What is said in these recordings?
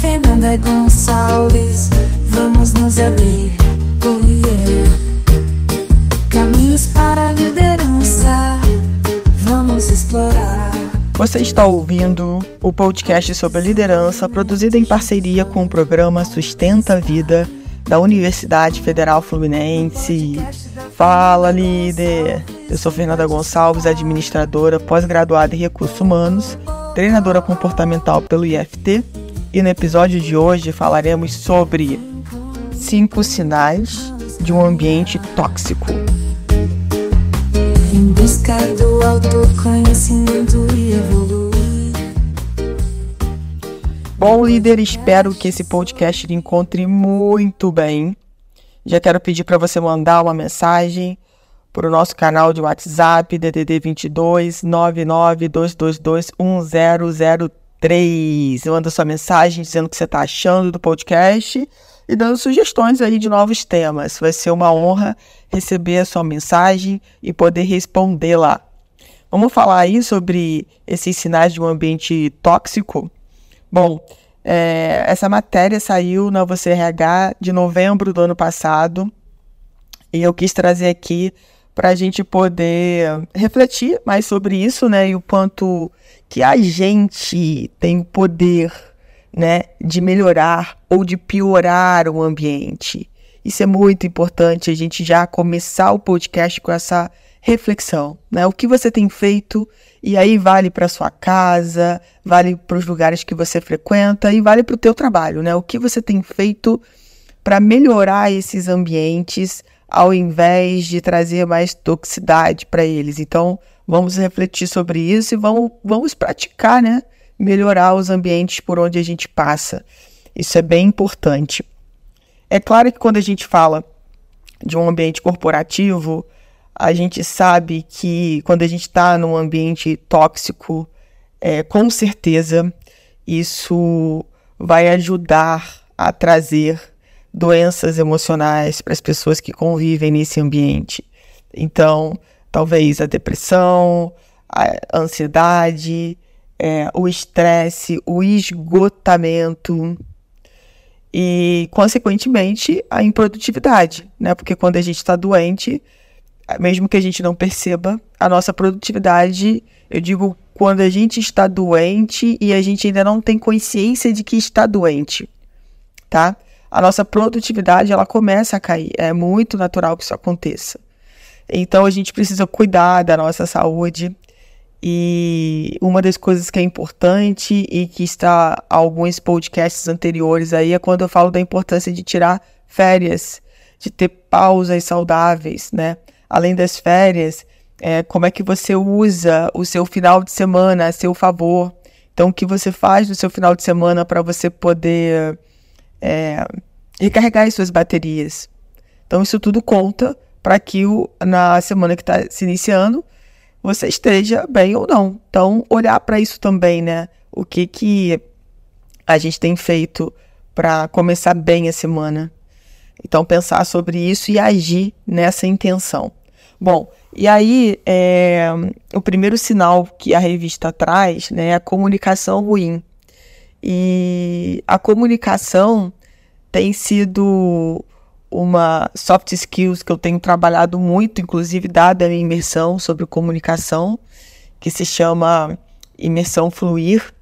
Fernanda Gonçalves, vamos nos abrir. Caminhos para a liderança, vamos explorar. Você está ouvindo o podcast sobre liderança, produzido em parceria com o programa Sustenta a Vida da Universidade Federal Fluminense. Fala, líder! Eu sou Fernanda Gonçalves, administradora, pós-graduada em recursos humanos, treinadora comportamental pelo IFT, e no episódio de hoje falaremos sobre cinco sinais de um ambiente tóxico. Em busca do autoconhecimento e evoluir. Bom, líder, espero que esse podcast lhe encontre muito bem. Já quero pedir para você mandar uma mensagem para o nosso canal de WhatsApp, DDD 22 99222 1003. Manda sua mensagem dizendo o que você está achando do podcast e dando sugestões aí de novos temas. Vai ser uma honra receber a sua mensagem e poder responder lá. Vamos falar aí sobre esses sinais de um ambiente tóxico? Bom, é, essa matéria saiu na Você RH de novembro do ano passado e eu quis trazer aqui para a gente poder refletir mais sobre isso, né? E o quanto que a gente tem o poder, né, de melhorar ou de piorar o ambiente. Isso é muito importante a gente já começar o podcast com essa reflexão, né? O que você tem feito e aí vale para sua casa, vale para os lugares que você frequenta e vale para o teu trabalho, né? O que você tem feito para melhorar esses ambientes ao invés de trazer mais toxicidade para eles. Então, vamos refletir sobre isso e vamos, vamos praticar, né? Melhorar os ambientes por onde a gente passa. Isso é bem importante. É claro que quando a gente fala de um ambiente corporativo, a gente sabe que quando a gente está num ambiente tóxico, é, com certeza isso vai ajudar a trazer doenças emocionais para as pessoas que convivem nesse ambiente. Então, talvez a depressão, a ansiedade, é, o estresse, o esgotamento e, consequentemente, a improdutividade, né? Porque quando a gente está doente, mesmo que a gente não perceba, a nossa produtividade, eu digo quando a gente está doente e a gente ainda não tem consciência de que está doente, tá? A nossa produtividade ela começa a cair. É muito natural que isso aconteça. Então a gente precisa cuidar da nossa saúde. E uma das coisas que é importante e que está alguns podcasts anteriores aí é quando eu falo da importância de tirar férias, de ter pausas saudáveis, né? além das férias, é, como é que você usa o seu final de semana a seu favor. Então, o que você faz no seu final de semana para você poder é, recarregar as suas baterias. Então, isso tudo conta para que o, na semana que está se iniciando você esteja bem ou não. Então, olhar para isso também, né? O que, que a gente tem feito para começar bem a semana. Então, pensar sobre isso e agir nessa intenção. Bom, e aí é, o primeiro sinal que a revista traz né, é a comunicação ruim. E a comunicação tem sido uma soft skills que eu tenho trabalhado muito, inclusive dada a minha imersão sobre comunicação, que se chama Imersão Fluir.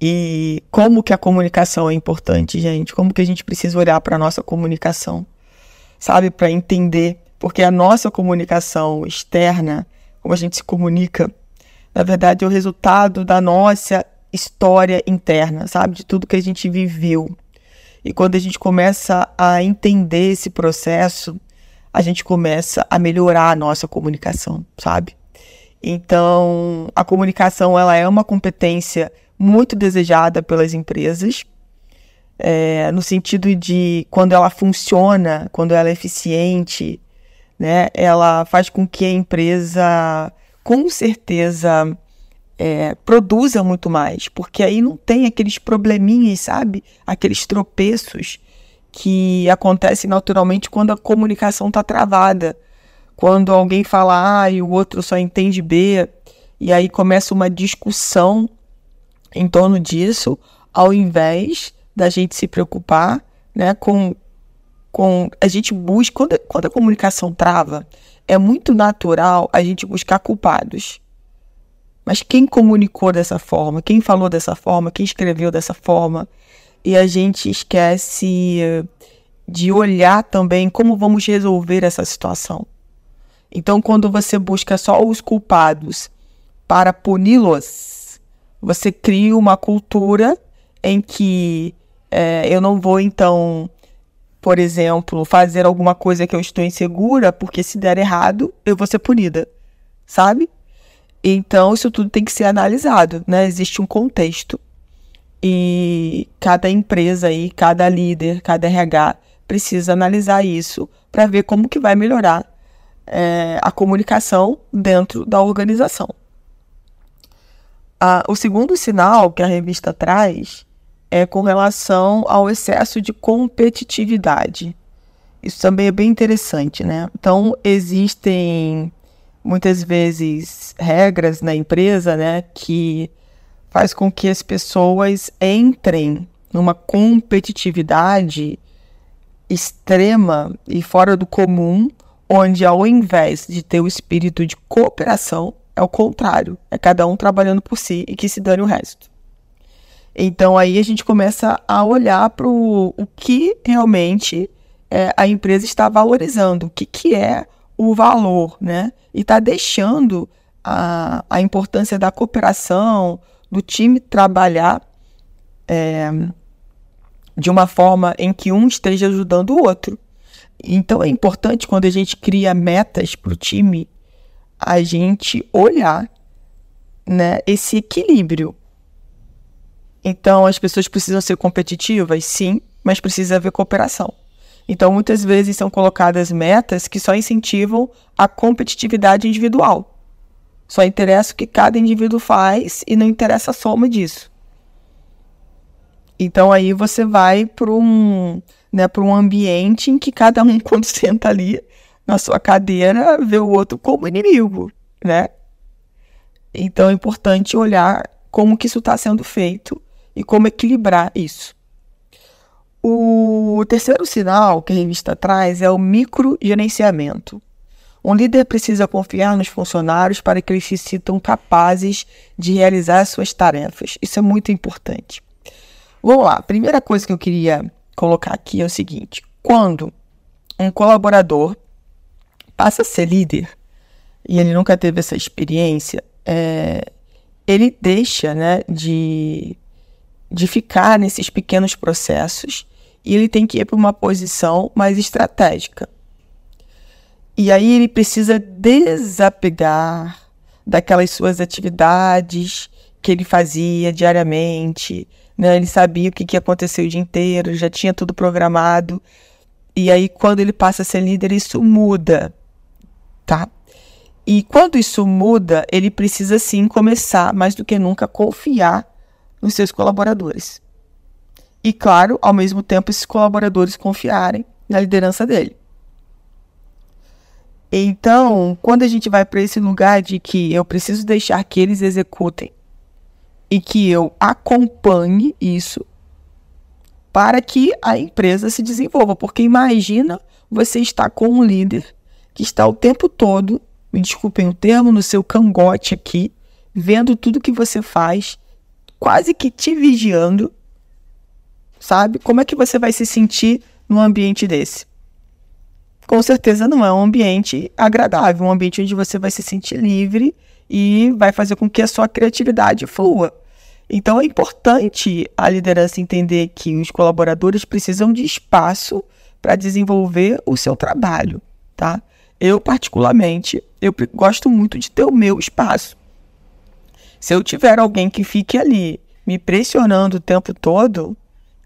E como que a comunicação é importante, gente? Como que a gente precisa olhar para a nossa comunicação, sabe? Para entender porque a nossa comunicação externa, como a gente se comunica, na verdade é o resultado da nossa história interna, sabe? De tudo que a gente viveu. E quando a gente começa a entender esse processo, a gente começa a melhorar a nossa comunicação, sabe? Então, a comunicação ela é uma competência muito desejada pelas empresas, é, no sentido de quando ela funciona, quando ela é eficiente, né? Ela faz com que a empresa, com certeza, é, produza muito mais, porque aí não tem aqueles probleminhas, sabe? Aqueles tropeços que acontecem naturalmente quando a comunicação está travada. Quando alguém fala A e o outro só entende B, e aí começa uma discussão em torno disso, ao invés da gente se preocupar né, com, com. A gente busca. Quando, quando a comunicação trava, é muito natural a gente buscar culpados. Mas quem comunicou dessa forma? Quem falou dessa forma? Quem escreveu dessa forma? E a gente esquece de olhar também como vamos resolver essa situação. Então, quando você busca só os culpados para puni-los, você cria uma cultura em que é, eu não vou, então, por exemplo, fazer alguma coisa que eu estou insegura, porque se der errado, eu vou ser punida, sabe? Então, isso tudo tem que ser analisado, né? Existe um contexto. E cada empresa aí, cada líder, cada RH precisa analisar isso para ver como que vai melhorar é, a comunicação dentro da organização. Ah, o segundo sinal que a revista traz é com relação ao excesso de competitividade. Isso também é bem interessante, né? Então, existem muitas vezes regras na empresa, né, que faz com que as pessoas entrem numa competitividade extrema e fora do comum, onde ao invés de ter o espírito de cooperação, é o contrário, é cada um trabalhando por si e que se dane o resto. Então aí a gente começa a olhar para o que realmente é, a empresa está valorizando, o que, que é o valor, né? E está deixando a, a importância da cooperação, do time trabalhar é, de uma forma em que um esteja ajudando o outro. Então é importante quando a gente cria metas para o time, a gente olhar né, esse equilíbrio. Então as pessoas precisam ser competitivas, sim, mas precisa haver cooperação. Então, muitas vezes são colocadas metas que só incentivam a competitividade individual. Só interessa o que cada indivíduo faz e não interessa a soma disso. Então, aí você vai para um, né, um ambiente em que cada um, quando senta ali na sua cadeira, vê o outro como inimigo, né? Então, é importante olhar como que isso está sendo feito e como equilibrar isso. O terceiro sinal que a revista traz é o microgerenciamento. Um líder precisa confiar nos funcionários para que eles se sintam capazes de realizar suas tarefas. Isso é muito importante. Vamos lá, a primeira coisa que eu queria colocar aqui é o seguinte: quando um colaborador passa a ser líder e ele nunca teve essa experiência, é, ele deixa né, de, de ficar nesses pequenos processos e ele tem que ir para uma posição mais estratégica. E aí ele precisa desapegar daquelas suas atividades que ele fazia diariamente, né? Ele sabia o que, que ia acontecer o dia inteiro, já tinha tudo programado. E aí, quando ele passa a ser líder, isso muda, tá? E quando isso muda, ele precisa sim começar, mais do que nunca, confiar nos seus colaboradores. E, claro, ao mesmo tempo, esses colaboradores confiarem na liderança dele. Então, quando a gente vai para esse lugar de que eu preciso deixar que eles executem e que eu acompanhe isso para que a empresa se desenvolva, porque imagina você estar com um líder que está o tempo todo, me desculpem o termo, no seu cangote aqui, vendo tudo que você faz, quase que te vigiando sabe? Como é que você vai se sentir num ambiente desse? Com certeza não é um ambiente agradável, um ambiente onde você vai se sentir livre e vai fazer com que a sua criatividade flua. Então é importante a liderança entender que os colaboradores precisam de espaço para desenvolver o seu trabalho, tá? Eu particularmente, eu gosto muito de ter o meu espaço. Se eu tiver alguém que fique ali me pressionando o tempo todo,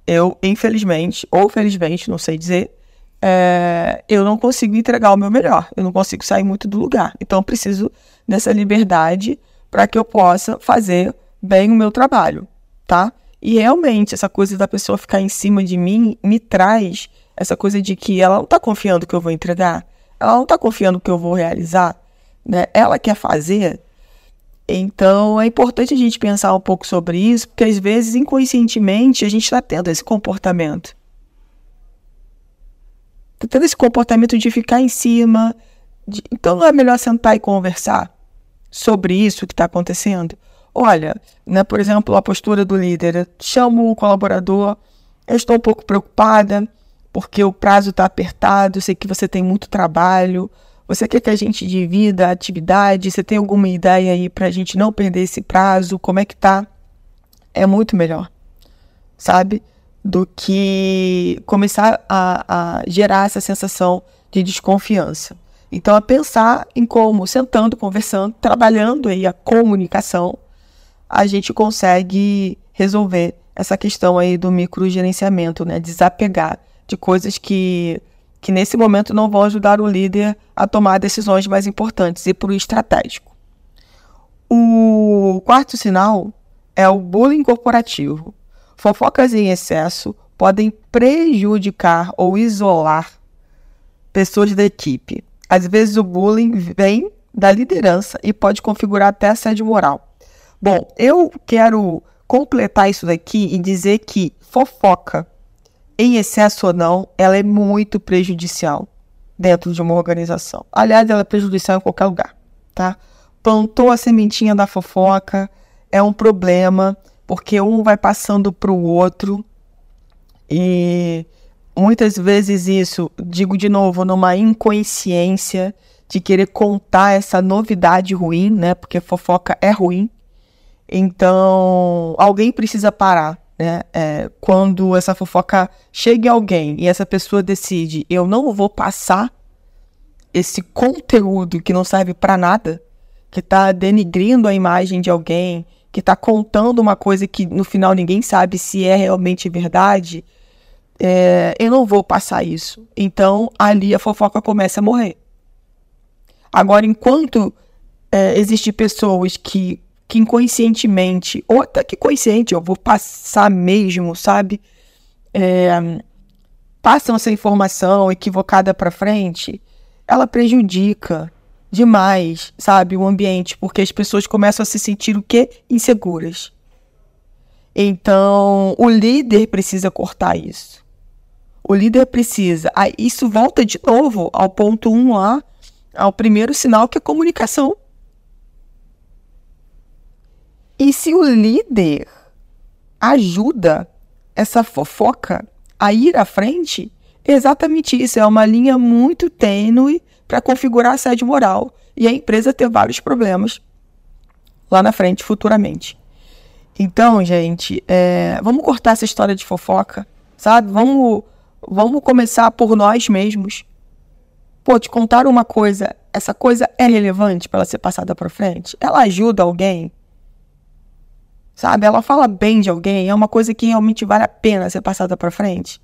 eu, infelizmente, ou felizmente, não sei dizer, é, eu não consigo entregar o meu melhor. Eu não consigo sair muito do lugar. Então, eu preciso dessa liberdade para que eu possa fazer bem o meu trabalho, tá? E realmente, essa coisa da pessoa ficar em cima de mim me traz essa coisa de que ela não está confiando que eu vou entregar, ela não está confiando que eu vou realizar, né? Ela quer fazer Então é importante a gente pensar um pouco sobre isso, porque às vezes inconscientemente a gente está tendo esse comportamento. Está tendo esse comportamento de ficar em cima. De... Então não é melhor sentar e conversar sobre isso que está acontecendo? Olha, né, por exemplo, a postura do líder. Chamo o colaborador, eu estou um pouco preocupada porque o prazo está apertado, sei que você tem muito trabalho, você quer que a gente divida a atividade? Você tem alguma ideia aí para a gente não perder esse prazo? Como é que tá? É muito melhor, sabe? Do que começar a, a gerar essa sensação de desconfiança. Então, é pensar em como, sentando, conversando, trabalhando aí a comunicação, a gente consegue resolver essa questão aí do microgerenciamento, né? Desapegar de coisas que que nesse momento não vão ajudar o líder a tomar decisões mais importantes e para o estratégico. O quarto sinal é o bullying corporativo. Fofocas em excesso podem prejudicar ou isolar pessoas da equipe. Às vezes o bullying vem da liderança e pode configurar até assédio moral. Bom, eu quero completar isso daqui e dizer que fofoca em excesso ou não, ela é muito prejudicial dentro de uma organização. Aliás, ela é prejudicial em qualquer lugar, tá? Plantou a sementinha da fofoca, é um problema, porque um vai passando para o outro e muitas vezes isso, digo de novo, numa inconsciência de querer contar essa novidade ruim, né? Porque fofoca é ruim. Então, alguém precisa parar né? É, quando essa fofoca chega em alguém e essa pessoa decide, eu não vou passar esse conteúdo que não serve para nada, que está denigrindo a imagem de alguém, que está contando uma coisa que no final ninguém sabe se é realmente verdade, é, eu não vou passar isso. Então ali a fofoca começa a morrer. Agora, enquanto é, existem pessoas que que inconscientemente, ou até que consciente, eu vou passar mesmo, sabe? É, passam essa informação equivocada para frente, ela prejudica demais, sabe, o ambiente, porque as pessoas começam a se sentir o quê? Inseguras. Então, o líder precisa cortar isso. O líder precisa. Aí, isso volta de novo ao ponto 1 um lá, ao primeiro sinal que é comunicação. E se o líder ajuda essa fofoca a ir à frente, é exatamente isso. É uma linha muito tênue para configurar a sede moral e a empresa ter vários problemas lá na frente, futuramente. Então, gente, é, vamos cortar essa história de fofoca, sabe? Vamos, vamos começar por nós mesmos. Pô, te contar uma coisa, essa coisa é relevante para ela ser passada para frente? Ela ajuda alguém? Sabe? Ela fala bem de alguém, é uma coisa que realmente vale a pena ser passada para frente.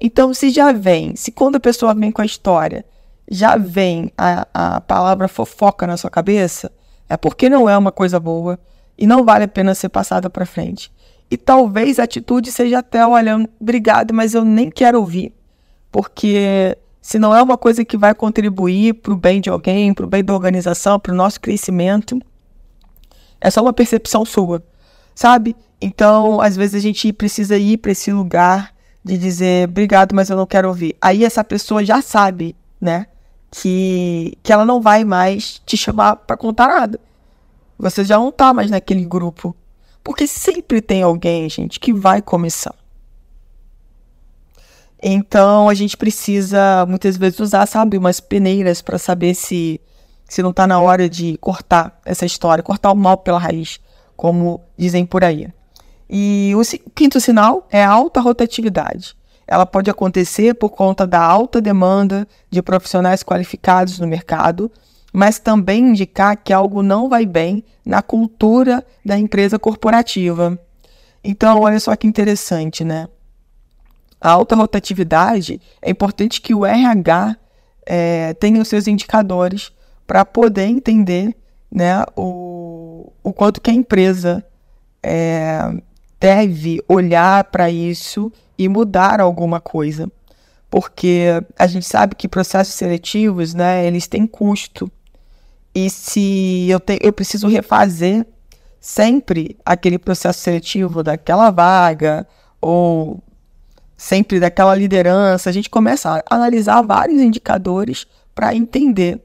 Então, se já vem, se quando a pessoa vem com a história, já vem a, a palavra fofoca na sua cabeça, é porque não é uma coisa boa e não vale a pena ser passada para frente. E talvez a atitude seja até, olha, obrigado, mas eu nem quero ouvir, porque se não é uma coisa que vai contribuir para o bem de alguém, para o bem da organização, para o nosso crescimento, é só uma percepção sua sabe? Então, às vezes a gente precisa ir para esse lugar de dizer obrigado, mas eu não quero ouvir. Aí essa pessoa já sabe, né, que, que ela não vai mais te chamar para contar nada. Você já não tá mais naquele grupo. Porque sempre tem alguém, gente, que vai começar. Então a gente precisa muitas vezes usar, sabe, umas peneiras para saber se se não tá na hora de cortar essa história, cortar o mal pela raiz como dizem por aí. E o quinto sinal é a alta rotatividade. Ela pode acontecer por conta da alta demanda de profissionais qualificados no mercado, mas também indicar que algo não vai bem na cultura da empresa corporativa. Então, olha só que interessante, né? A alta rotatividade é importante que o RH é, tenha os seus indicadores para poder entender né, o, o quanto que a empresa é, deve olhar para isso e mudar alguma coisa. Porque a gente sabe que processos seletivos, né, eles têm custo. e se eu, te, eu preciso refazer sempre aquele processo seletivo daquela vaga ou sempre daquela liderança, a gente começa a analisar vários indicadores para entender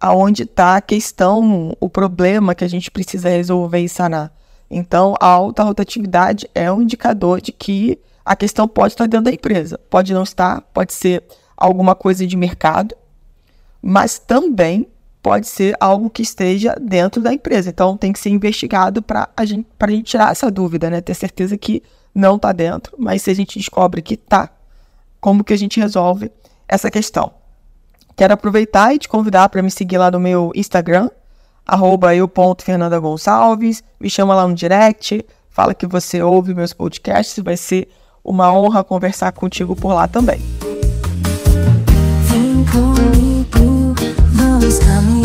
aonde está a questão, o problema que a gente precisa resolver e sanar. Então, a alta rotatividade é um indicador de que a questão pode estar dentro da empresa, pode não estar, pode ser alguma coisa de mercado, mas também pode ser algo que esteja dentro da empresa. Então tem que ser investigado para a gente, a gente tirar essa dúvida, né? Ter certeza que não está dentro, mas se a gente descobre que está, como que a gente resolve essa questão? Quero aproveitar e te convidar para me seguir lá no meu Instagram, arroba eu.fernandagonçalves, me chama lá no direct, fala que você ouve meus podcasts, vai ser uma honra conversar contigo por lá também. Vem comigo, vamos caminhar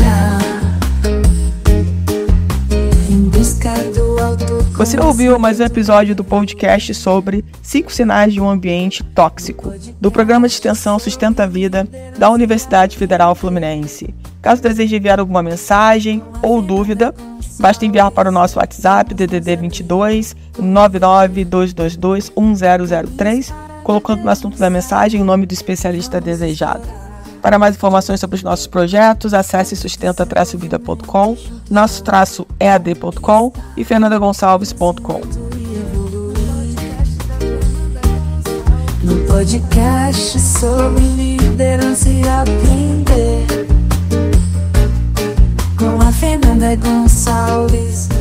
Você ouviu mais um episódio do podcast sobre cinco sinais de um ambiente tóxico, do programa de extensão Sustenta a Vida da Universidade Federal Fluminense. Caso deseje enviar alguma mensagem ou dúvida, basta enviar para o nosso WhatsApp DDD 22 99222 1003, colocando no assunto da mensagem o nome do especialista desejado. Para mais informações sobre os nossos projetos, acesse sustenta-vida.com, nosso-ead.com é e fernandagonçalves.com. No podcast sobre liderança e aprender com a Fernanda Gonçalves.